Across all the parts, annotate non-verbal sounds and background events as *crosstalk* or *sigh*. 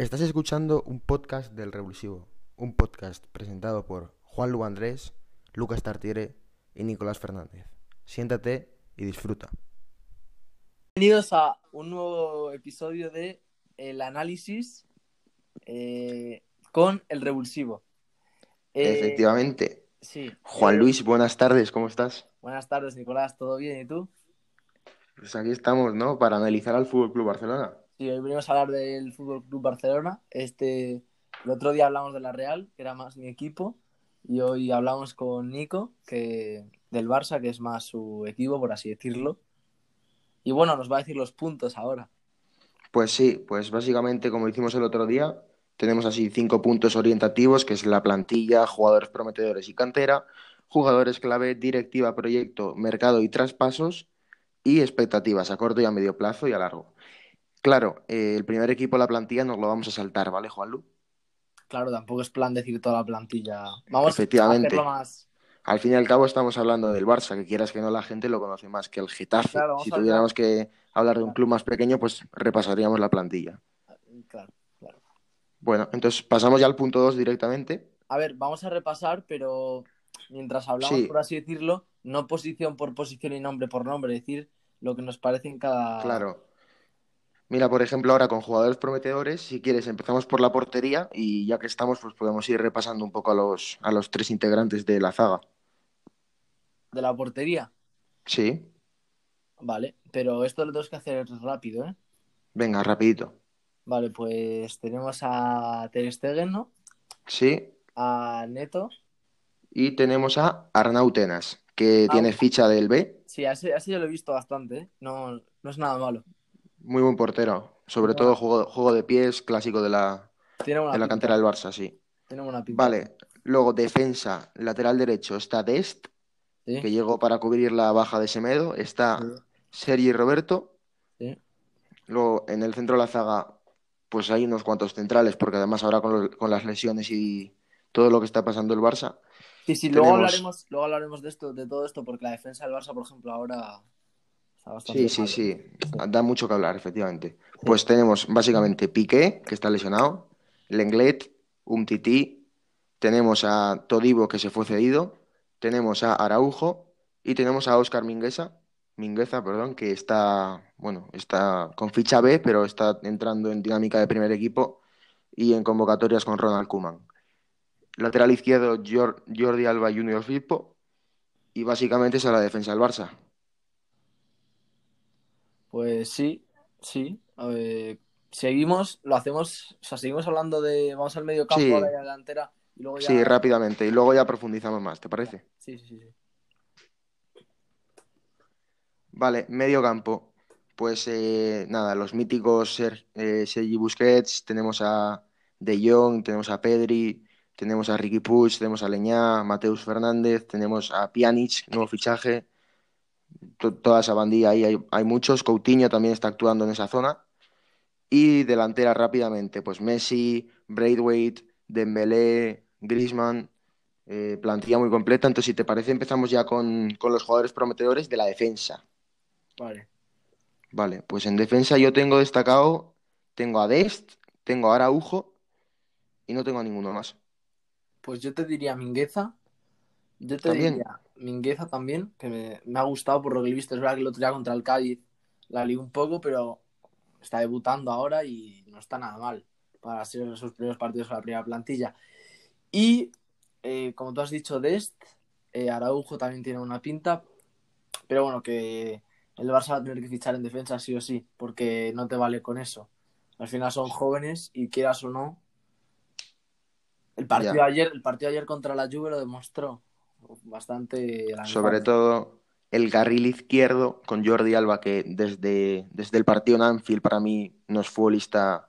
Estás escuchando un podcast del Revulsivo, un podcast presentado por Juan Lu Andrés, Lucas Tartiere y Nicolás Fernández. Siéntate y disfruta. Bienvenidos a un nuevo episodio de El Análisis eh, con el Revulsivo. Eh, Efectivamente. Sí. Juan eh, Luis, buenas tardes, ¿cómo estás? Buenas tardes, Nicolás. ¿Todo bien? ¿Y tú? Pues aquí estamos, ¿no? Para analizar al Fútbol Club Barcelona. Sí, hoy venimos a hablar del Fútbol Club Barcelona. Este, el otro día hablamos de la Real, que era más mi equipo, y hoy hablamos con Nico, que del Barça, que es más su equipo, por así decirlo. Y bueno, nos va a decir los puntos ahora. Pues sí, pues básicamente como hicimos el otro día, tenemos así cinco puntos orientativos, que es la plantilla, jugadores prometedores y cantera, jugadores clave, directiva, proyecto, mercado y traspasos, y expectativas a corto y a medio plazo y a largo. Claro, eh, el primer equipo de la plantilla nos lo vamos a saltar, ¿vale, Juanlu? Claro, tampoco es plan decir toda la plantilla. Vamos Efectivamente. a hacerlo más. Al fin y al cabo estamos hablando del Barça, que quieras que no la gente lo conoce más que el Getafe. Claro, si tuviéramos que hablar de un club más pequeño, pues repasaríamos la plantilla. Claro, claro. Bueno, entonces pasamos ya al punto 2 directamente. A ver, vamos a repasar, pero mientras hablamos, Sí. por así decirlo, no posición por posición y nombre por nombre, es decir, lo que nos parece en cada. Claro. Mira, por ejemplo, ahora con jugadores prometedores, si quieres, empezamos por la portería y ya que estamos, pues podemos ir repasando un poco a los, a los tres integrantes de la zaga. De la portería. Sí, Vale, pero esto lo tenemos que hacer rápido, ¿eh? venga, rapidito. Vale, pues tenemos a Ter Stegen, ¿no? Sí, A Neto. y tenemos a Arnau Tenas, que Ah, tiene ficha del B, Sí, así, así yo lo he visto bastante, ¿eh? No, no es nada malo. Muy buen portero, sobre todo juego, juego de pies clásico de la, de la pinta. cantera del Barça, sí. Tiene buena pinta. Vale, luego defensa, lateral derecho, está Dest, Sí, que llegó para cubrir la baja de Semedo, está sí, Sergi Roberto, sí. luego en el centro de la zaga, pues hay unos cuantos centrales, porque además ahora con, lo- con las lesiones y todo lo que está pasando el Barça, Sí, sí, luego hablaremos, luego hablaremos de esto, de todo esto, porque la defensa del Barça, por ejemplo, ahora sí, sí, sí, da mucho que hablar, efectivamente. Pues tenemos básicamente Piqué, que está lesionado, Lenglet, Umtiti, tenemos a Todibo, que se fue cedido, tenemos a Araujo y tenemos a Óscar Mingueza, Mingueza, perdón, que está, bueno, está con ficha B, pero está entrando en dinámica de primer equipo y en convocatorias con Ronald Koeman. Lateral izquierdo, Jor- Jordi Alba Junior Firpo y básicamente esa es la defensa del Barça. Pues sí, sí. Seguimos, lo hacemos, o sea, seguimos hablando de, vamos al medio campo, Sí. a la delantera, y luego ya... Sí, rápidamente. Y luego ya profundizamos más, ¿te parece? Sí, sí, sí, sí. Vale, medio campo. Pues eh, nada, los míticos Ser- eh, Sergi Busquets, tenemos a De Jong, tenemos a Pedri, tenemos a Ricky Puig, tenemos a Leñá, Mateus Fernández, tenemos a Pjanic, nuevo fichaje. To- toda esa bandilla ahí hay, hay muchos. Coutinho también está actuando en esa zona. Y delantera rápidamente, pues Messi, Braithwaite, Dembélé, Griezmann, eh, plantilla muy completa. Entonces, si te parece, empezamos ya con, con los jugadores prometedores de la defensa. Vale. Vale, pues en defensa yo tengo destacado, tengo a Dest, tengo a Araujo y no tengo a ninguno más. Pues yo te diría Mingueza. Yo te También. diría Mingueza también, que me, me ha gustado por lo que he visto. Es verdad que el otro día contra el Cádiz la lié un poco, pero está debutando ahora y no está nada mal para ser sus primeros partidos con la primera plantilla. Y eh, como tú has dicho, Dest, eh, Araujo también tiene una pinta, pero bueno, que el Barça va a tener que fichar en defensa sí o sí, porque no te vale con eso. Al final son jóvenes y quieras o no. El partido Ya. ayer, el partido ayer contra la Juve lo demostró bastante. Sobre todo el carril izquierdo con Jordi Alba, que desde, desde el partido en Anfield para mí no es futbolista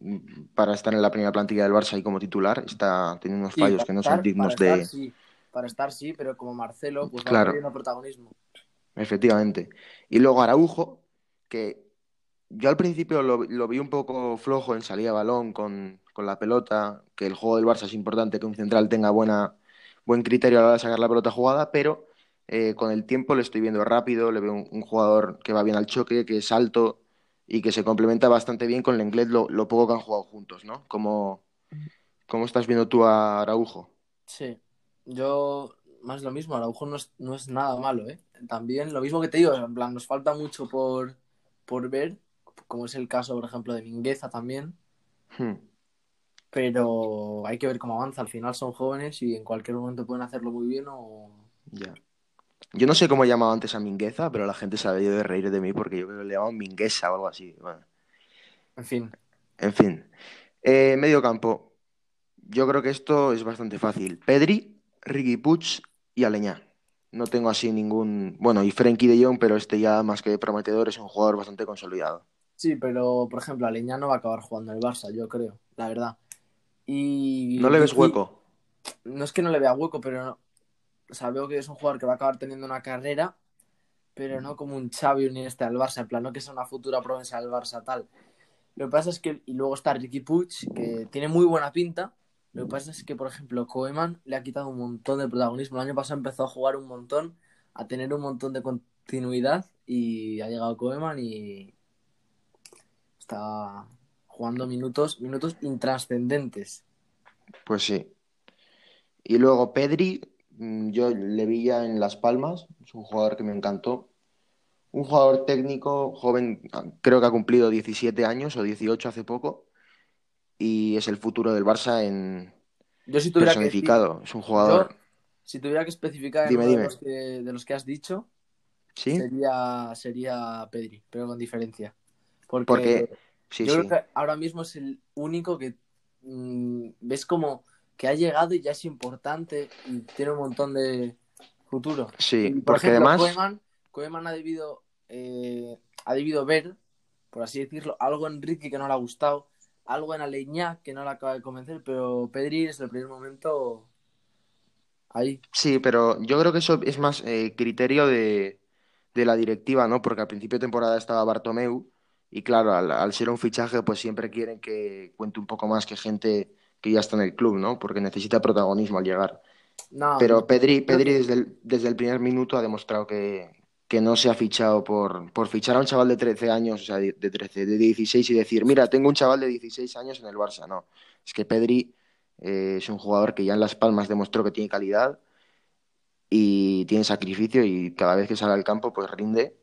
mm, para estar en la primera plantilla del Barça y como titular, está teniendo unos Sí, fallos que no estar- son dignos para de... sí, para estar sí, pero como Marcelo, pues Claro. perdiendo protagonismo. Efectivamente. Y luego Araujo, que yo al principio lo, lo vi un poco flojo en salida de balón con, con la pelota, que el juego del Barça es importante que un central tenga buena, buen criterio a la hora de sacar la pelota jugada, pero eh, con el tiempo le estoy viendo rápido, le veo un, un jugador que va bien al choque, que es alto, y que se complementa bastante bien con el inglés lo, lo poco que han jugado juntos, ¿no? ¿Cómo, cómo estás viendo tú a Araujo? Sí, yo más lo mismo, Araujo no es, no es nada malo, ¿eh? También lo mismo que te digo, en plan, nos falta mucho por, por ver, como es el caso, por ejemplo, de Mingueza también, Hmm, pero hay que ver cómo avanza. Al final son jóvenes y en cualquier momento pueden hacerlo muy bien o... ya. Yo no sé cómo he llamado antes a Mingueza, pero la gente se ha de reír de mí porque yo creo que le llamaban Minguesa o algo así. Bueno, En fin, en fin. Eh, medio campo. Yo creo que esto es bastante fácil. Pedri, Riqui Puig y Aleñá. No tengo así ningún... Bueno, y Frenkie de Jong, pero este ya más que prometedor es un jugador bastante consolidado. sí, pero por ejemplo, Aleñá no va a acabar jugando en el Barça, yo creo, la verdad. Y ¿No le ves hueco? No es que no le vea hueco, pero no- o sea, veo que es un jugador que va a acabar teniendo una carrera, pero no como un Xavi ni este al Barça, en plan, no que sea una futura promesa del Barça tal. Lo que pasa es que, y luego está Ricky Puig, que tiene muy buena pinta. Lo que pasa es que, por ejemplo, Koeman le ha quitado un montón de protagonismo. El año pasado empezó a jugar un montón, a tener un montón de continuidad, y ha llegado Koeman y está jugando minutos, minutos intrascendentes. Pues sí. Y luego Pedri, mm, yo le vi ya en Las Palmas, es un jugador que me encantó. Un jugador técnico, joven, creo que ha cumplido 17 años o 18 hace poco, y es el futuro del Barça en Yo si tuviera que personificado. Es un jugador, Yo, si tuviera que especificar en Dime, uno de dime. los, que, de los que has dicho, ¿sí? sería, sería Pedri, pero con diferencia. Porque, Porque, sí, yo sí, creo que ahora mismo es el único que mm, ves como que ha llegado y ya es importante y tiene un montón de futuro. sí, por porque ejemplo, además, Koeman, Koeman ha debido, eh, ha debido ver, por así decirlo, algo en Ricky que no le ha gustado, algo en Aleñá que no le acaba de convencer, pero Pedri desde el primer momento ahí. sí, pero yo creo que eso es más eh, criterio de, de la directiva, ¿no? Porque al principio de temporada estaba Bartomeu y claro, al, al ser un fichaje, pues siempre quieren que cuente un poco más que gente que ya está en el club, ¿no? Porque necesita protagonismo al llegar. No, Pero Pedri, Pedri desde el, desde el primer minuto ha demostrado que, que no se ha fichado por, por fichar a un chaval de 13 años, o sea, de, de 13, de 16 y decir, mira, tengo un chaval de 16 años en el Barça. No, es que Pedri eh, es un jugador que ya en Las Palmas demostró que tiene calidad y tiene sacrificio y cada vez que sale al campo pues rinde.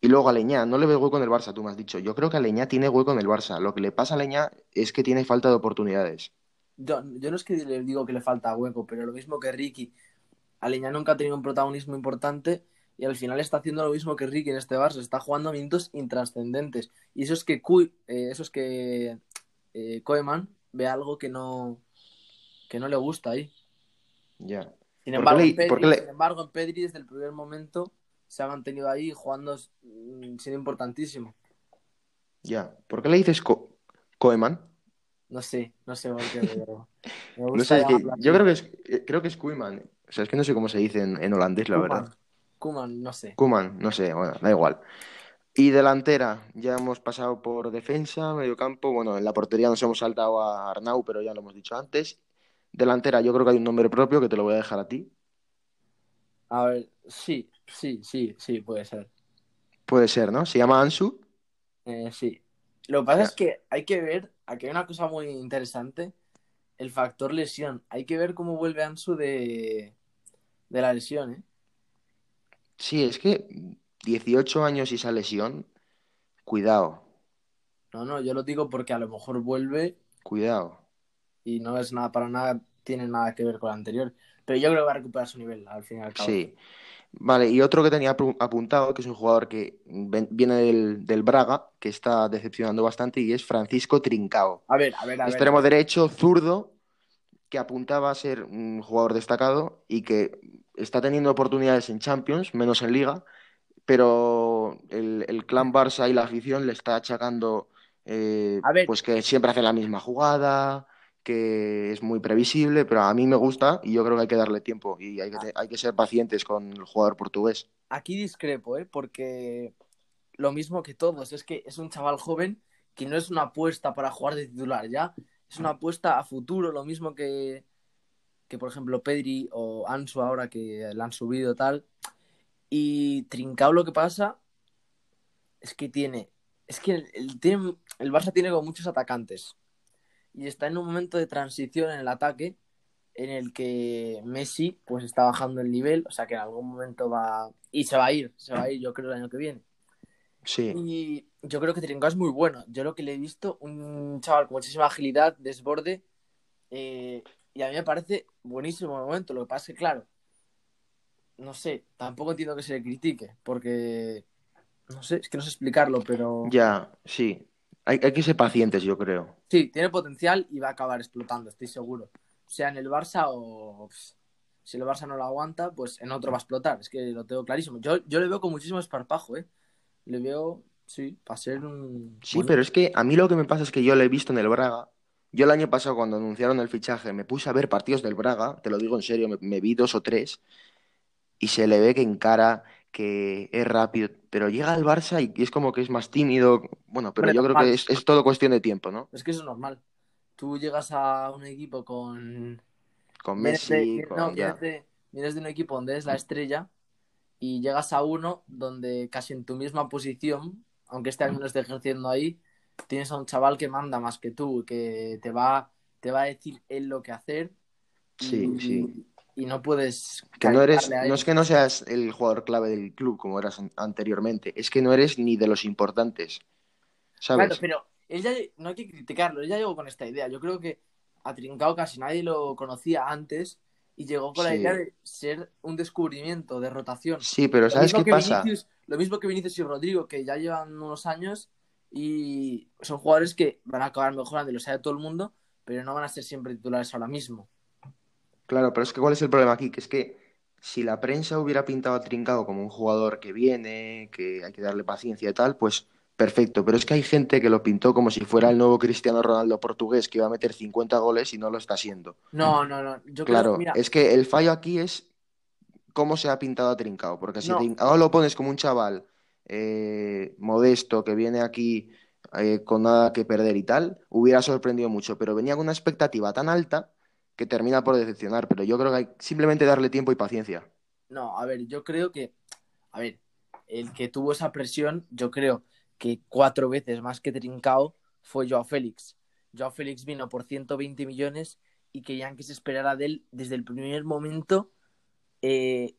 Y luego a Leñá, no le veo hueco en el Barça, tú me has dicho. Yo creo que a Leñá tiene hueco en el Barça. Lo que le pasa a Leñá es que tiene falta de oportunidades. Yo, yo no es que le digo que le falta hueco, pero lo mismo que Ricky. Aleñá nunca ha tenido un protagonismo importante y al final está haciendo lo mismo que Ricky en este Barça. Está jugando minutos intrascendentes. Y eso es que, Cui- eh, eso es que eh, Koeman ve algo que no, que no le gusta ahí. Ya. Sin ¿Por qué embargo, le- en Pedri, por qué le- sin embargo, en Pedri desde el primer momento se ha mantenido ahí jugando mm, siendo importantísimo. Ya. ¿Por qué le dices Co- Koeman? No sé, no sé por qué, *laughs* pero me No gusta sé, es que llamarlo así. yo creo que es, eh, creo que es Koeman. O sea, es que no sé cómo se dice en, en holandés, la Koeman. verdad. Koeman, no sé. Koeman, no sé, bueno, da igual. Y delantera, ya hemos pasado por defensa, medio campo. Bueno, en la portería nos hemos saltado a Arnau, pero ya lo hemos dicho antes. Delantera, yo creo que hay un nombre propio que te lo voy a dejar a ti. A ver, sí, sí, sí, sí, puede ser. Puede ser, ¿no? Se llama Ansu. Eh, sí. Lo que pasa es que hay que ver, aquí hay una cosa muy interesante, el factor lesión. Hay que ver cómo vuelve Ansu de, de la lesión, ¿eh? Sí, es que 18 años y esa lesión, cuidado, No, no, yo lo digo porque a lo mejor vuelve cuidado. y no es nada para nada, tiene nada que ver con la anterior. Pero yo creo que va a recuperar su nivel al fin y al cabo. Sí. Vale, y otro que tenía apu- apuntado, que es un jugador que viene del, del Braga, que está decepcionando bastante, y es Francisco Trincao. A ver, a ver, a ver. Extremo derecho, zurdo, que apuntaba a ser un jugador destacado y que está teniendo oportunidades en Champions, menos en Liga, pero el, el clan Barça y la afición le está achacando eh, A ver. pues que siempre hace la misma jugada, que es muy previsible, pero a mí me gusta y yo creo que hay que darle tiempo y hay que, te- hay que ser pacientes con el jugador portugués. Aquí discrepo, ¿eh? Porque lo mismo que todos, es que es un chaval joven que no es una apuesta para jugar de titular ya, es una apuesta a futuro, lo mismo que, que por ejemplo Pedri o Ansu ahora que la han subido tal. Y Trincao lo que pasa es que tiene Es que el, el, team- el Barça tiene como muchos atacantes. Y está en un momento de transición en el ataque en el que Messi pues está bajando el nivel. O sea que en algún momento va. Y se va a ir, se va a ir, yo creo, el año que viene. Sí, Y yo creo que Trincao es muy bueno. Yo lo que le he visto, un chaval con muchísima agilidad, desborde. eh, y a mí me parece buenísimo el momento. Lo que pasa es que, claro, no sé, tampoco entiendo que se le critique, porque no sé, es que no sé explicarlo, pero ya, sí. Hay, hay que ser pacientes, yo creo. sí, tiene potencial y va a acabar explotando, estoy seguro. Sea en el Barça o pff, si el Barça no lo aguanta, pues en otro va a explotar. Es que lo tengo clarísimo. Yo, yo le veo con muchísimo esparpajo, ¿eh? Le veo, sí, para ser un. Sí, pero es que a mí lo que me pasa es que yo lo he visto en el Braga. Yo el año pasado, cuando anunciaron el fichaje, me puse a ver partidos del Braga, te lo digo en serio, me, me vi dos o tres, y se le ve que encara, que es rápido, pero llega al Barça y es como que es más tímido. Bueno, pero yo creo que es, es todo cuestión de tiempo, ¿no? Es que eso es normal. Tú llegas a un equipo con. Con vienes de- Messi, con no, vienes de, vienes de un equipo donde eres la estrella y llegas a uno donde casi en tu misma posición, aunque este año no esté ejerciendo ahí, tienes a un chaval que manda más que tú, que te va, te va a decir él lo que hacer y, Sí, sí. Y no puedes Que no eres, no es que no seas el jugador clave del club como eras an- anteriormente, es que no eres ni de los importantes, Claro, ¿sabes? pero él ya, no hay que criticarlo, él ya llegó con esta idea. Yo creo que a Trincao casi nadie lo conocía antes y llegó con la idea de ser un descubrimiento de rotación. Sí, pero Lo ¿sabes qué que pasa? Vinicius, lo mismo que Vinicius y Rodrigo, que ya llevan unos años y son jugadores que van a acabar mejorando y lo sabe todo el mundo, pero no van a ser siempre titulares ahora mismo. Claro, pero es que ¿cuál es el problema aquí? Que es que si la prensa hubiera pintado a Trincao como un jugador que viene, que hay que darle paciencia y tal, pues perfecto. Pero es que hay gente que lo pintó como si fuera el nuevo Cristiano Ronaldo portugués que iba a meter 50 goles y no lo está siendo. No, no, no. Yo creo, Claro, mira, es que el fallo aquí es cómo se ha pintado a Trincao. Porque si No. Trincao lo pones como un chaval eh, modesto que viene aquí eh, con nada que perder y tal, hubiera sorprendido mucho. Pero venía con una expectativa tan alta que termina por decepcionar. Pero yo creo que hay simplemente darle tiempo y paciencia. no, a ver, yo creo que, a ver, el que tuvo esa presión, yo creo que cuatro veces más que Trincao fue Joao Félix. Joao Félix vino por 120 millones y querían que se esperara de él desde el primer momento. eh,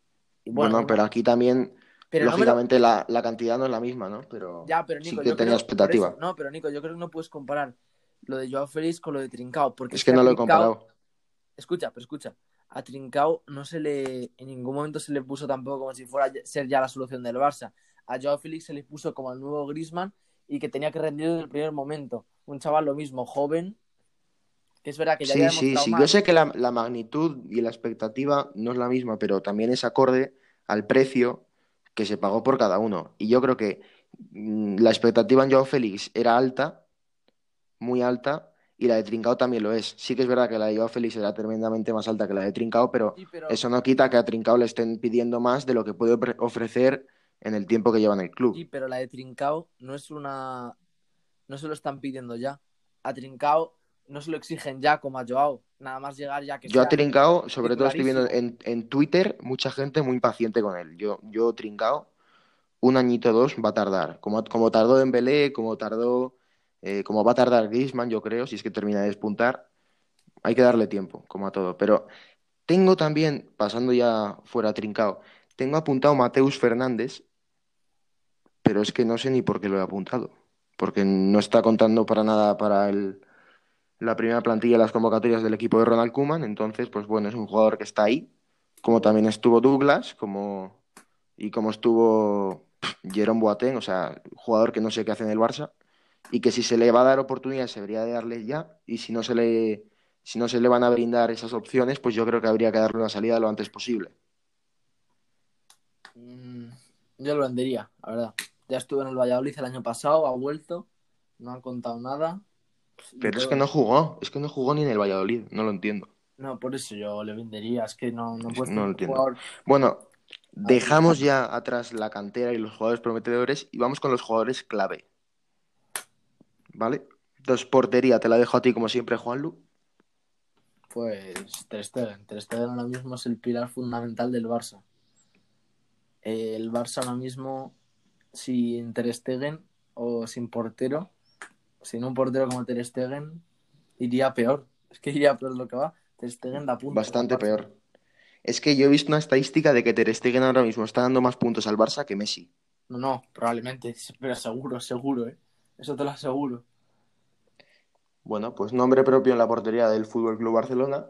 Bueno, bueno, pero aquí también, pero no me lo- lógicamente, la, la cantidad no es la misma, ¿no? Pero Ya, pero sí Nico, que tenía expectativa. eso- no, pero Nico, yo creo que no puedes comparar lo de Joao Félix con lo de Trincao, porque Es que no lo he comparado. Escucha, pero escucha, a Trincao no se le, en ningún momento se le puso tampoco como si fuera ser ya la solución del Barça. A Joao Félix se le puso como el nuevo Griezmann y que tenía que rendir desde el primer momento. Un chaval lo mismo, joven, que es verdad que ya Sí, había sí, sí. más. Yo sé que la, la magnitud y la expectativa no es la misma, pero también es acorde al precio que se pagó por cada uno. Y yo creo que mm, la expectativa en Joao Félix era alta, muy alta, y la de Trincao también lo es. Sí que es verdad que la de Joao Félix era tremendamente más alta que la de Trincao, pero Sí, pero, eso no quita que a Trincao le estén pidiendo más de lo que puede ofre- ofrecer en el tiempo que lleva en el club. sí, pero la de Trincao no es una... No se lo están pidiendo ya. A Trincao no se lo exigen ya como a Joao. Nada más llegar ya que Yo a sea Trincao, sobre todo estoy viendo en, en Twitter, mucha gente muy paciente con él. Yo, yo Trincao, un añito o dos va a tardar. Como, como tardó Dembélé, como tardó, eh, como va a tardar Griezmann, yo creo, si es que termina de despuntar. Hay que darle tiempo, como a todo. Pero tengo también, pasando ya fuera a Trincao, tengo apuntado Mateus Fernández, pero es que no sé ni por qué lo he apuntado. Porque no está contando para nada para el, la primera plantilla de las convocatorias del equipo de Ronald Koeman. Entonces, pues bueno, es un jugador que está ahí, como también estuvo Douglas, como y como estuvo Jerome Boateng, o sea, jugador que no sé qué hace en el Barça y que si se le va a dar oportunidad se debería de darle ya y si no se le si no se le van a brindar esas opciones, pues yo creo que habría que darle una salida lo antes posible. Mm, yo lo vendería, la verdad. Ya estuve en el Valladolid el año pasado, ha vuelto, no han contado nada. Pero es que no jugó, es que no jugó ni en el Valladolid, no lo entiendo. No, por eso yo le vendería. Es que no, no puedes No lo entiendo. jugador- Bueno, dejamos ya atrás la cantera y los jugadores prometedores y vamos con los jugadores clave. ¿Vale? Entonces, portería, te la dejo a ti como siempre, Juanlu. Pues Ter Stegen. Ter Stegen ahora mismo es el pilar fundamental del Barça. El Barça ahora mismo, sin Ter Stegen, o sin portero, sin un portero como Ter Stegen, iría peor. Es que iría peor lo que va. Ter Stegen da puntos. Bastante peor. Es que yo he visto una estadística de que Ter Stegen ahora mismo está dando más puntos al Barça que Messi. No, no, probablemente, *laughs* pero seguro, seguro, ¿eh? Eso te lo aseguro. Bueno, pues nombre propio en la portería del Fútbol Club Barcelona.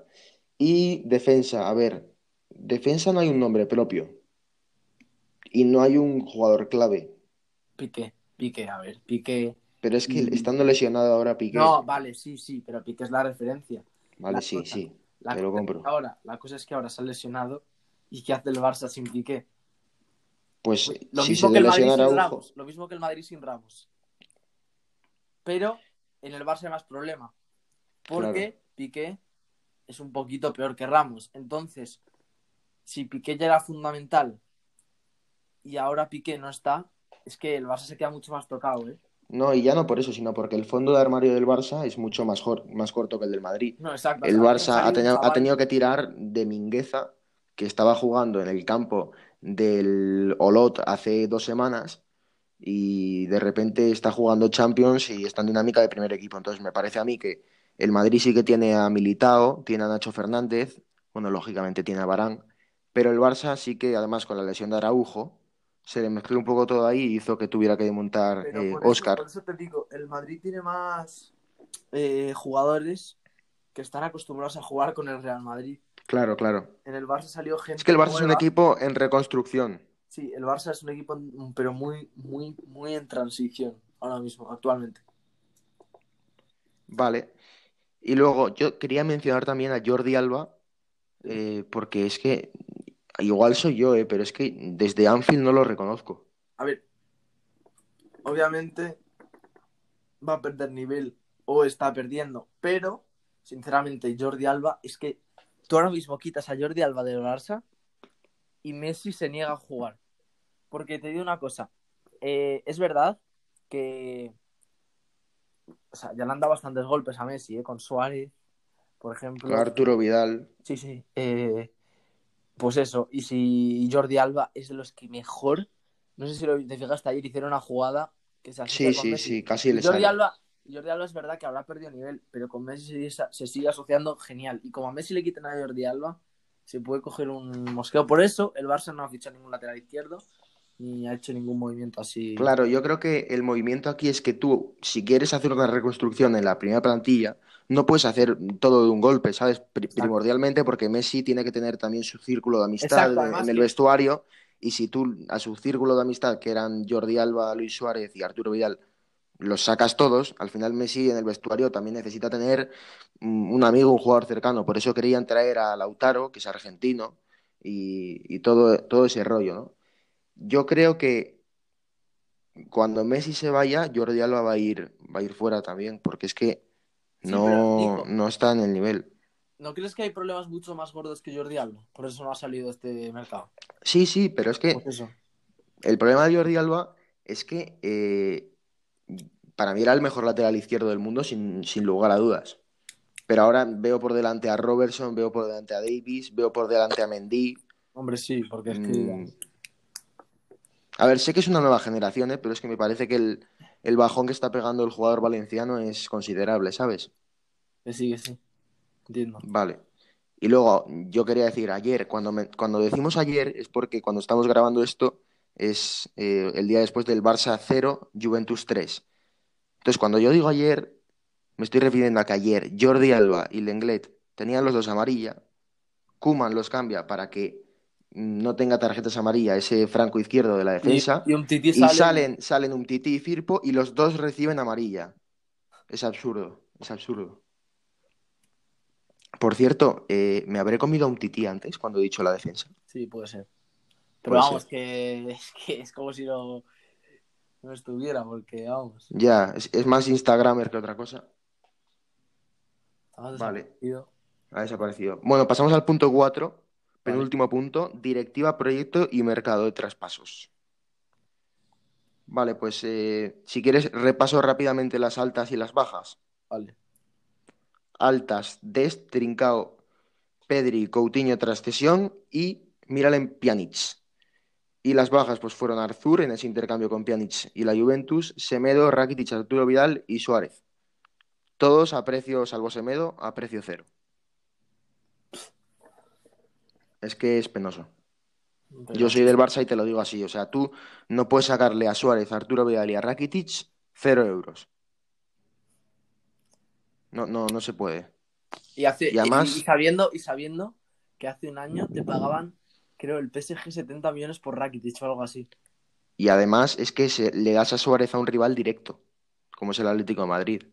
Y defensa, a ver, defensa no hay un nombre propio. Y no hay un jugador clave. Piqué, Piqué, a ver, Piqué. Pero es que estando lesionado ahora Piqué. No, vale, sí, sí, pero Piqué es la referencia. Vale, la sí, cosa- sí. La Te lo compro. ahora, la cosa es que ahora se ha lesionado y ¿qué hace el Barça sin Piqué? Pues Lo si mismo se que el Madrid sin. Ramos, lo mismo que el Madrid sin Ramos. Pero en el Barça hay más problema. Porque Piqué es un poquito peor que Ramos. Entonces, si Piqué ya era fundamental y ahora Piqué no está, es que el Barça se queda mucho más tocado, ¿eh? No, y ya no por eso, sino porque el fondo de armario del Barça es mucho más, más corto que el del Madrid. No, exacto. El Barça ha tenido, ha tenido que tirar de Mingueza, que estaba jugando en el campo del Olot hace dos semanas, y de repente está jugando Champions y está en dinámica de primer equipo. Entonces me parece a mí que el Madrid sí que tiene a Militao, tiene a Nacho Fernández, bueno, lógicamente tiene a Varane, pero el Barça sí que además con la lesión de Araujo se le mezcló un poco todo ahí y hizo que tuviera que montar eh, por eso- Oscar. por eso te digo, el Madrid tiene más eh, jugadores que están acostumbrados a jugar con el Real Madrid. Claro, claro. En el Barça salió gente. Es que el Barça es un equipo en reconstrucción. Sí, el Barça es un equipo, mm, pero muy, muy, muy en transición ahora mismo, actualmente. Vale. Y luego yo quería mencionar también a Jordi Alba, eh, porque es que igual soy yo, eh, pero es que desde Anfield no lo reconozco. A ver, obviamente va a perder nivel o está perdiendo, pero sinceramente Jordi Alba es que tú ahora mismo quitas a Jordi Alba del Barça y Messi se niega a jugar. Porque te digo una cosa, eh, es verdad que o sea, ya le han dado bastantes golpes a Messi, eh, con Suárez, por ejemplo. Con Arturo Vidal. Sí, sí. Eh, pues eso, y si Jordi Alba es de los que mejor, no sé si lo, te fijaste ayer, hicieron una jugada que se Sí, con sí, Messi. sí, casi le Jordi sale. Alba, Jordi Alba es verdad que habrá perdido nivel, pero con Messi se, se sigue asociando genial. Y como a Messi le quiten a Jordi Alba, se puede coger un mosqueo. Por eso el Barça no ha fichado ningún lateral izquierdo, ni ha hecho ningún movimiento así. Claro, yo creo que el movimiento aquí es que tú, si quieres hacer una reconstrucción en la primera plantilla, no puedes hacer todo de un golpe, ¿sabes? Primordialmente porque Messi tiene que tener también su círculo de amistad Exacto, en- el que- vestuario, y si tú a su círculo de amistad, que eran Jordi Alba, Luis Suárez y Arturo Vidal, los sacas todos, al final Messi en el vestuario también necesita tener mm, un amigo, un jugador cercano. Por eso querían traer a Lautaro, que es argentino, y, y todo, todo ese rollo, ¿no? Yo creo que cuando Messi se vaya, Jordi Alba va a ir, va a ir fuera también, porque es que no, Nico- no está en el nivel. ¿No crees que hay problemas mucho más gordos que Jordi Alba? Por eso no ha salido este mercado. Sí, sí, pero es que Pues eso. el problema de Jordi Alba es que eh, para mí era el mejor lateral izquierdo del mundo sin, sin lugar a dudas. Pero ahora veo por delante a Robertson, veo por delante a Davis, veo por delante a Mendy. Hombre, sí, porque es que. Mm. A ver, sé que es una nueva generación, ¿eh? pero es que me parece que el, el bajón que está pegando el jugador valenciano es considerable, ¿sabes? Que sí, que sí. Entiendo. Vale. Y luego, yo quería decir, ayer, cuando, me- cuando decimos ayer, es porque cuando estamos grabando esto es eh, el día después del Barça 0, Juventus 3. Entonces, cuando yo digo ayer, me estoy refiriendo a que ayer Jordi Alba y Lenglet tenían los dos amarilla, Koeman los cambia para que no tenga tarjetas amarillas ese franco izquierdo de la defensa, Y, y un tití y sale. salen, salen un Titi y Firpo y los dos reciben amarilla. Es absurdo, es absurdo. Por cierto, eh, me habré comido un Titi antes cuando he dicho la defensa. Sí, puede ser. Pero Puede vamos, ser. que *laughs* es, que es como si no, no estuviera, porque vamos. Ya, es, es más Instagramer que otra cosa. estaba Vale. Ha desaparecido. Bueno, pasamos al punto 4, penúltimo punto, directiva, proyecto y mercado de traspasos. Vale, pues eh, si quieres repaso rápidamente las altas y las bajas. Vale. Altas, Dest, Trincao, Pedri, Coutinho tras cesión y Miralem Pjanic. Y las bajas pues fueron Arthur en ese intercambio con Pjanic y la Juventus, Semedo, Rakitic, Arturo Vidal y Suárez. Todos a precio, salvo Semedo, a precio cero. Es que es penoso. Pero- Yo soy del Barça y te lo digo así. O sea, tú no puedes sacarle a Suárez, a Arturo Vidal y a Rakitic cero euros. No, no, no se puede. Y, hace, Y además- y, y sabiendo, y sabiendo que hace un año te pagaban, creo, el PSG 70 millones por Rakitic o algo así. Y además es que se, le das a Suárez a un rival directo, como es el Atlético de Madrid.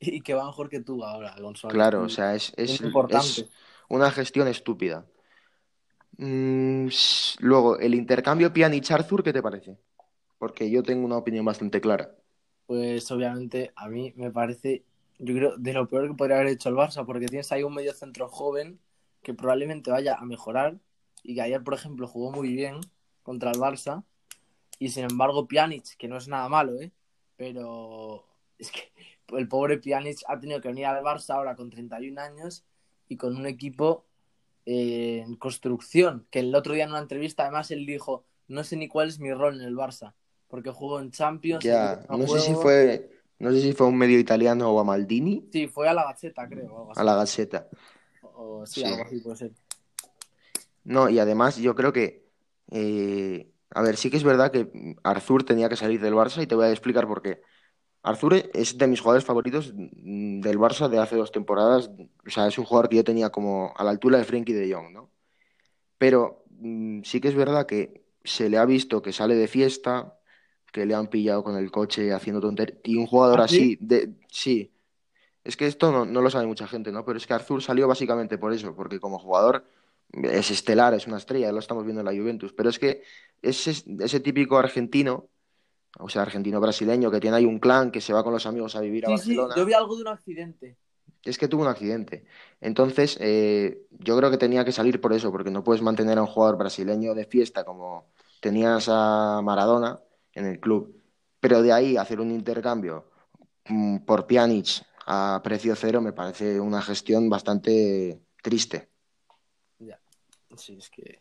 Y que va mejor que tú ahora, Gonzalo. Claro, o sea, es, es, Es importante. es una gestión estúpida. Mm, luego, el intercambio Pjanic-Arthur, ¿qué te parece? Porque yo tengo una opinión bastante clara. Pues obviamente a mí me parece, yo creo, de lo peor que podría haber hecho el Barça, porque tienes ahí un medio centro joven que probablemente vaya a mejorar y que ayer, por ejemplo, jugó muy bien contra el Barça y sin embargo Pjanic, que no es nada malo, ¿eh? Pero es que el pobre Pjanic ha tenido que venir al Barça ahora con 31 años y con un equipo eh, en construcción, que el otro día en una entrevista además él dijo, no sé ni cuál es mi rol en el Barça, porque juego en Champions. Ya, no sé si fue, no sé si fue un medio italiano o a Maldini, Sí, fue a la Gacheta, creo. o algo así. a la Gazzetta. O, sí, Sí. algo así puede ser. No, y además yo creo que, eh, a ver, sí que es verdad que Arthur tenía que salir del Barça y te voy a explicar por qué. Arthur es de mis jugadores favoritos del Barça de hace dos temporadas. O sea, es un jugador que yo tenía como a la altura de Frenkie de Jong, ¿no? Pero mm, sí que es verdad que se le ha visto que sale de fiesta, que le han pillado con el coche haciendo tonterías. Y un jugador ¿Ah, sí? así, de, sí. Es que esto no, no lo sabe mucha gente, ¿no? Pero es que Arthur salió básicamente por eso, porque como jugador es estelar, es una estrella, lo estamos viendo en la Juventus. Pero es que ese típico argentino, o sea, argentino-brasileño, que tiene ahí un clan, que se va con los amigos a vivir a Sí, sí, Barcelona, yo vi algo de un accidente. es que tuvo un accidente. Entonces, eh, yo creo que tenía que salir por eso, porque no puedes mantener a un jugador brasileño de fiesta como tenías a Maradona en el club. Pero de ahí hacer un intercambio mm, por Pjanic a precio cero me parece una gestión bastante triste. Ya. Sí, es que.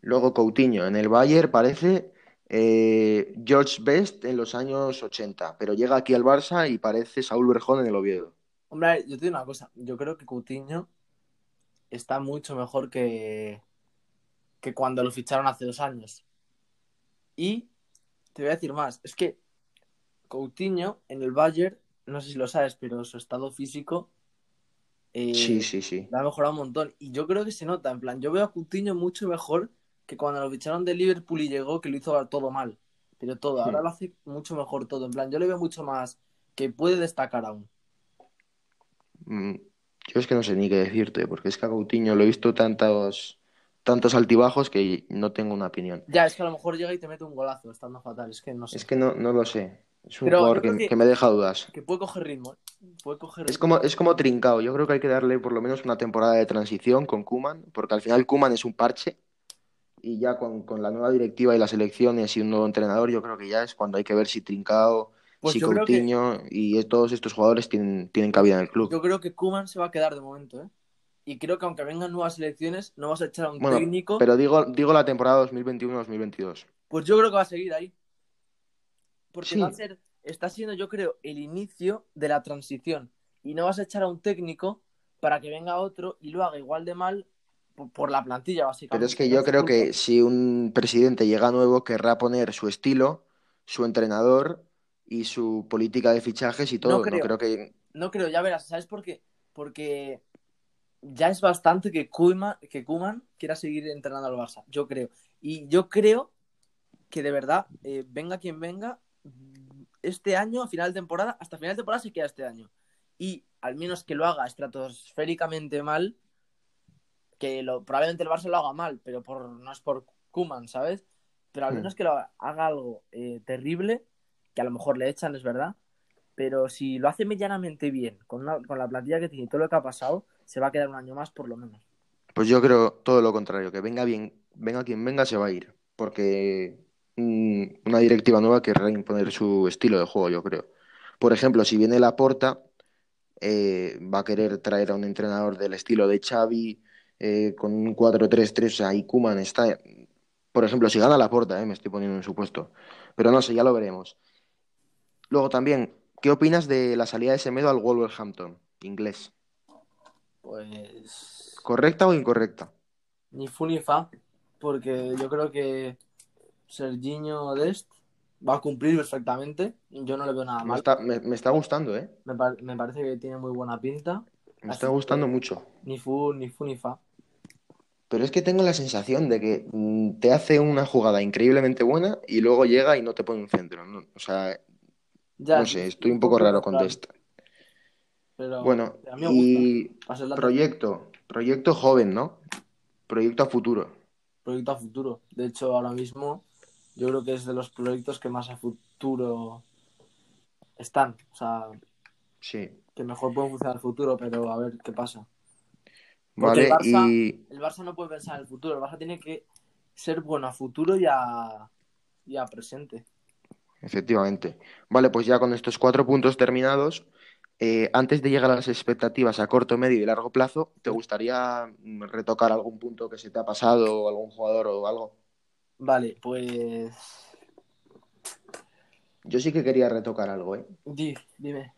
Luego Coutinho en el Bayern parece eh, George Best en los años 80, pero llega aquí al Barça y parece Saúl Berjón en el Oviedo. Hombre, yo te digo una cosa. Yo creo que Coutinho está mucho mejor que, que cuando lo ficharon hace dos años. Y te voy a decir más. Es que Coutinho en el Bayern, no sé si lo sabes, pero su estado físico eh, Sí, sí, sí. lo ha mejorado un montón. Y yo creo que se nota. En plan, yo veo a Coutinho mucho mejor que cuando lo ficharon de Liverpool y llegó, que lo hizo todo mal. Pero todo, ahora Hmm. lo hace mucho mejor todo. En plan, yo le veo mucho más que puede destacar aún. Mm, Yo es que no sé ni qué decirte, porque es que a Coutinho lo he visto tantos, tantos altibajos que no tengo una opinión. Ya, es que a lo mejor llega y te mete un golazo estando fatal. Es que no sé. Es que no, no lo sé. Es un Pero jugador que, que- que me deja dudas. Que puede coger ritmo. ¿eh? Puede coger Es ritmo. como, es como Trincao. Yo creo que hay que darle por lo menos una temporada de transición con Koeman, porque al final Koeman es un parche y ya con, con la nueva directiva y las elecciones y un nuevo entrenador, yo creo que ya es cuando hay que ver si Trincao, Pues si que- Coutinho y todos estos jugadores tienen, tienen cabida en el club. Yo creo que Kuman se va a quedar de momento, ¿eh? Y creo que aunque vengan nuevas elecciones, no vas a echar a un Bueno, técnico. pero digo, digo la temporada 2021-2022. Pues yo creo que va a seguir ahí. Porque Sí. va a ser, está siendo, yo creo, el inicio de la transición. Y no vas a echar a un técnico para que venga otro y lo haga igual de mal por, la plantilla, básicamente. Pero es que yo creo que si un presidente llega nuevo, querrá poner su estilo, su entrenador y su política de fichajes y todo. No creo. creo que. No creo, ya verás, ¿sabes por qué? Porque ya es bastante que Koeman, que Koeman quiera seguir entrenando al Barça, yo creo. Y yo creo que de verdad, eh, venga quien venga, este año, a final de temporada, hasta final de temporada se queda este año. Y al menos que lo haga estratosféricamente mal, que lo, probablemente el Barça lo haga mal, pero por, no es por Koeman, ¿sabes? Pero al Hmm. menos que lo haga, algo eh, terrible, que a lo mejor le echan, es verdad, pero si lo hace medianamente bien, con, una- con la plantilla que tiene y todo lo que ha pasado, se va a quedar un año más por lo menos. Pues yo creo todo lo contrario, que venga bien, venga quien venga, se va a ir. Porque mm, una directiva nueva querrá imponer su estilo de juego, yo creo. Por ejemplo, si viene Laporta, eh, va a querer traer a un entrenador del estilo de Xavi, eh, con un 4-3-3, o sea, y Koeman está Por ejemplo, si gana la puerta, ¿eh? me estoy poniendo en supuesto. Pero no sé, ya lo veremos. Luego también, ¿qué opinas de la salida de Semedo al Wolverhampton, inglés? Pues ¿Correcta o incorrecta? ni fu ni fa, porque yo creo que Serginho Dest va a cumplir perfectamente. Yo no le veo nada Me mal. está, me, me está gustando, ¿eh? Me, par- me parece que tiene muy buena pinta. Me está gustando mucho. Ni fu, ni fu ni fa. Pero es que tengo la sensación de que mm, te hace una jugada increíblemente buena y luego llega y no te pone un centro. ¿no? O sea, Ya, no sé, estoy un poco raro con Dest. Pero Bueno, a mí me gusta. y proyecto, proyecto joven, ¿no? Proyecto a futuro. proyecto a futuro. De hecho, ahora mismo yo creo que es de los proyectos que más a futuro están. O sea, Sí. que mejor pueden funcionar al futuro, pero a ver qué pasa. Porque Vale, el Barça- y El Barça no puede pensar en el futuro. El Barça tiene que ser bueno a futuro y a, y a presente. efectivamente. Vale, pues ya con estos cuatro puntos terminados, eh, antes de llegar a las expectativas a corto, medio y largo plazo, ¿te gustaría mm, retocar algún punto que se te ha pasado o algún jugador o algo? Vale, pues. Yo sí que quería retocar algo, ¿eh? Di, dime.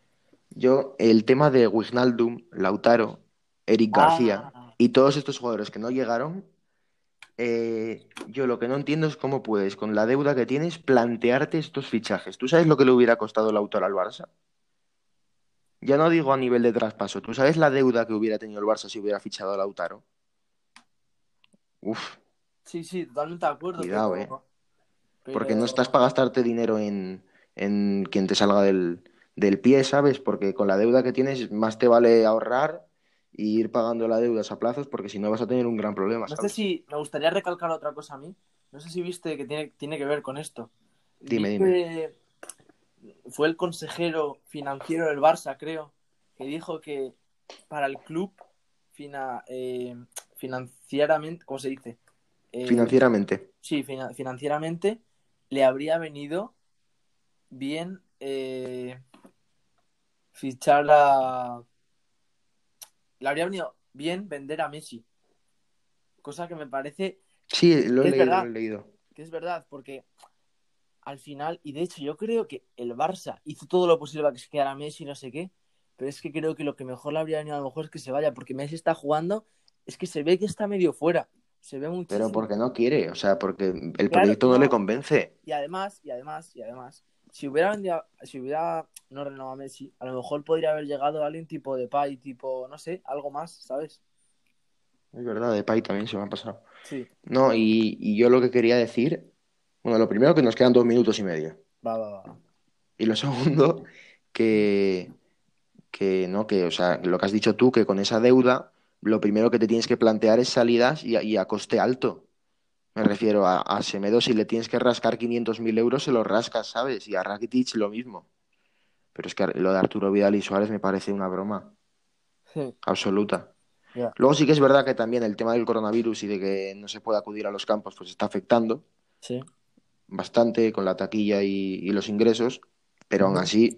Yo, el tema de Wijnaldum, Lautaro, Eric García Ah, y todos estos jugadores que no llegaron, eh, yo lo que no entiendo es cómo puedes, con la deuda que tienes, plantearte estos fichajes. ¿Tú sabes lo que le hubiera costado Lautaro al Barça? Ya no digo a nivel de traspaso, ¿tú sabes la deuda que hubiera tenido el Barça si hubiera fichado a Lautaro? Uf, sí, sí, totalmente de acuerdo. Cuidado, pero- porque pero- no estás para gastarte dinero en, en quien te salga del, del pie, ¿sabes? Porque con la deuda que tienes, más te vale ahorrar y ir pagando la deuda a plazos, porque si no vas a tener un gran problema, No sé si me gustaría recalcar otra cosa a mí. No sé si viste que tiene, tiene que ver con esto. Dime, dime. Fue el consejero financiero del Barça, creo, que dijo que para el club fina- eh, financieramente, ¿cómo se dice? Eh, Financieramente. Sí, fina- financieramente le habría venido bien eh, fichar a... Le habría venido bien vender a Messi. Cosa que me parece Sí, lo he Es leído, verdad. lo he leído. que es verdad, porque al final, y de hecho yo creo que el Barça hizo todo lo posible para que se quedara Messi y no sé qué, pero es que creo que lo que mejor le habría venido a lo mejor es que se vaya, porque Messi está jugando, es que se ve que está medio fuera, se ve muchísimo. Pero porque no quiere, o sea, porque el Claro, proyecto no, no. le convence. Y además, y además, y además, si hubiera vendido, si hubiera no renovado a Messi, a lo mejor podría haber llegado alguien tipo de Pai, tipo, no sé, algo más, ¿sabes? Es verdad, de Pai también se me ha pasado. Sí, No, y, y yo lo que quería decir, bueno, lo primero que nos quedan dos minutos y medio. va, va, va. Y lo segundo, que, que no, que, o sea, lo que has dicho tú, que con esa deuda, lo primero que te tienes que plantear es salidas y a, y a coste alto. Me refiero a, a Semedo, si le tienes que rascar 500.000 euros, se los rascas, ¿sabes? Y a Rakitic lo mismo. Pero es que lo de Arturo Vidal y Suárez me parece una broma Sí, absoluta. Luego sí que es verdad que también el tema del coronavirus y de que no se puede acudir a los campos, pues está afectando Sí. bastante con la taquilla y, y los ingresos, pero aún así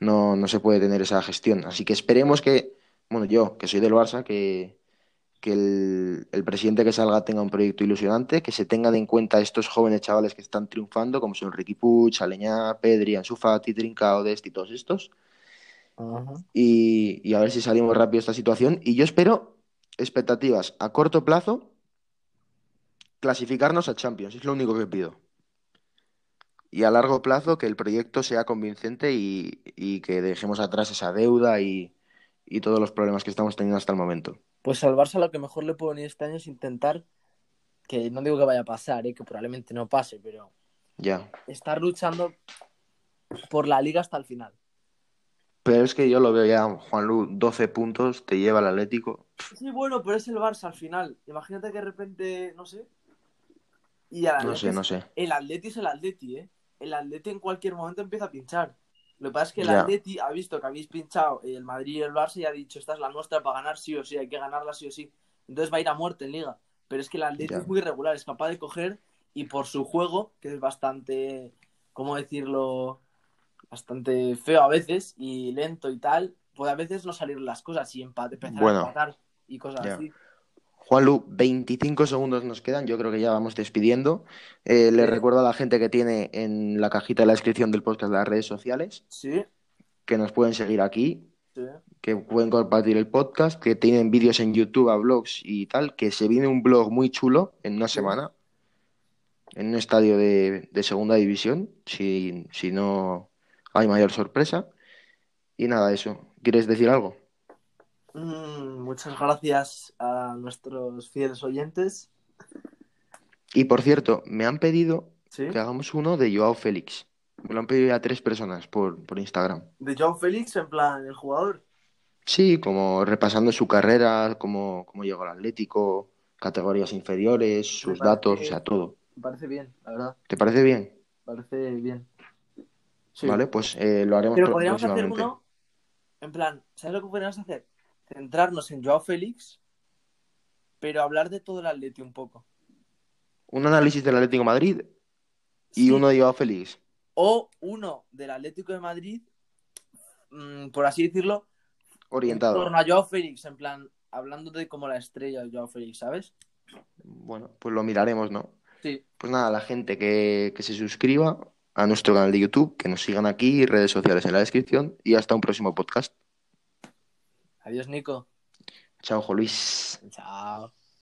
no, no se puede tener esa gestión. Así que esperemos que, bueno, yo, que soy del Barça, que, que el, el presidente que salga tenga un proyecto ilusionante, que se tengan en cuenta estos jóvenes chavales que están triunfando, como son Ricky Puig, Aleñá, Pedri, Ansu Fati, Trincao, Dest y todos estos, y a ver si salimos rápido de esta situación. Y yo espero expectativas a corto plazo, clasificarnos a Champions, es lo único que pido. Y a largo plazo que el proyecto sea convincente y, y que dejemos atrás esa deuda y, y todos los problemas que estamos teniendo hasta el momento. Pues al Barça lo que mejor le puedo venir este año es intentar, que no digo que vaya a pasar, ¿eh? que probablemente no pase, pero Ya. estar luchando por la liga hasta el final. Pero es que yo lo veo ya, Juanlu, 12 puntos, te lleva el Atlético. Sí, bueno, pero es el Barça al final. Imagínate que de repente, no sé. Y al No sé, no sé. El Atleti es el Atleti, ¿eh? El Atleti en cualquier momento empieza a pinchar. Lo que pasa es que el Ya. Atleti ha visto que habéis pinchado el Madrid y el Barça y ha dicho, esta es la nuestra para ganar sí o sí, hay que ganarla sí o sí. Entonces va a ir a muerte en liga. Pero es que el Atleti es muy irregular, es capaz de coger y por su juego, que es bastante, ¿cómo decirlo? Bastante feo a veces y lento y tal, puede a veces no salir las cosas y empate, empezar Bueno. a empatar y cosas así. Juanlu, 25 segundos nos quedan, yo creo que ya vamos despidiendo. Eh, le Sí. recuerdo a la gente que tiene en la cajita de la descripción del podcast las redes sociales, Sí, que nos pueden seguir aquí, sí. que pueden compartir el podcast, que tienen vídeos en YouTube a blogs y tal, que se viene un blog muy chulo en una semana, en un estadio de, de segunda división, si, si no hay mayor sorpresa. Y nada, eso. ¿Quieres decir algo? Mm, muchas gracias a nuestros fieles oyentes. Y por cierto, me han pedido Sí. que hagamos uno de Joao Félix. Me lo han pedido ya tres personas por, por Instagram. De John Félix, en plan, el jugador. Sí, como repasando su carrera, cómo, cómo llegó al Atlético, categorías inferiores, sus datos, o sea, todo. Me parece bien, la verdad. ¿Te parece bien? Me parece bien. Sí. Vale, pues eh, lo haremos Pero podríamos hacer uno, en plan, ¿sabes lo que podríamos hacer? Centrarnos en Joao Félix, pero hablar de todo el Atleti un poco. Un análisis del Atlético de Madrid y Sí. uno de Joao Félix. O uno del Atlético de Madrid, mm, por así decirlo, en Orientado. torno a Joao Félix, en plan, hablando de como la estrella de Joao Félix, ¿sabes? Bueno, pues lo miraremos, ¿no? Sí. Pues nada, la gente que, que se suscriba a nuestro canal de YouTube, que nos sigan aquí, redes sociales en la descripción y hasta un próximo podcast. Adiós, Nico. Chao, Luis. Chao.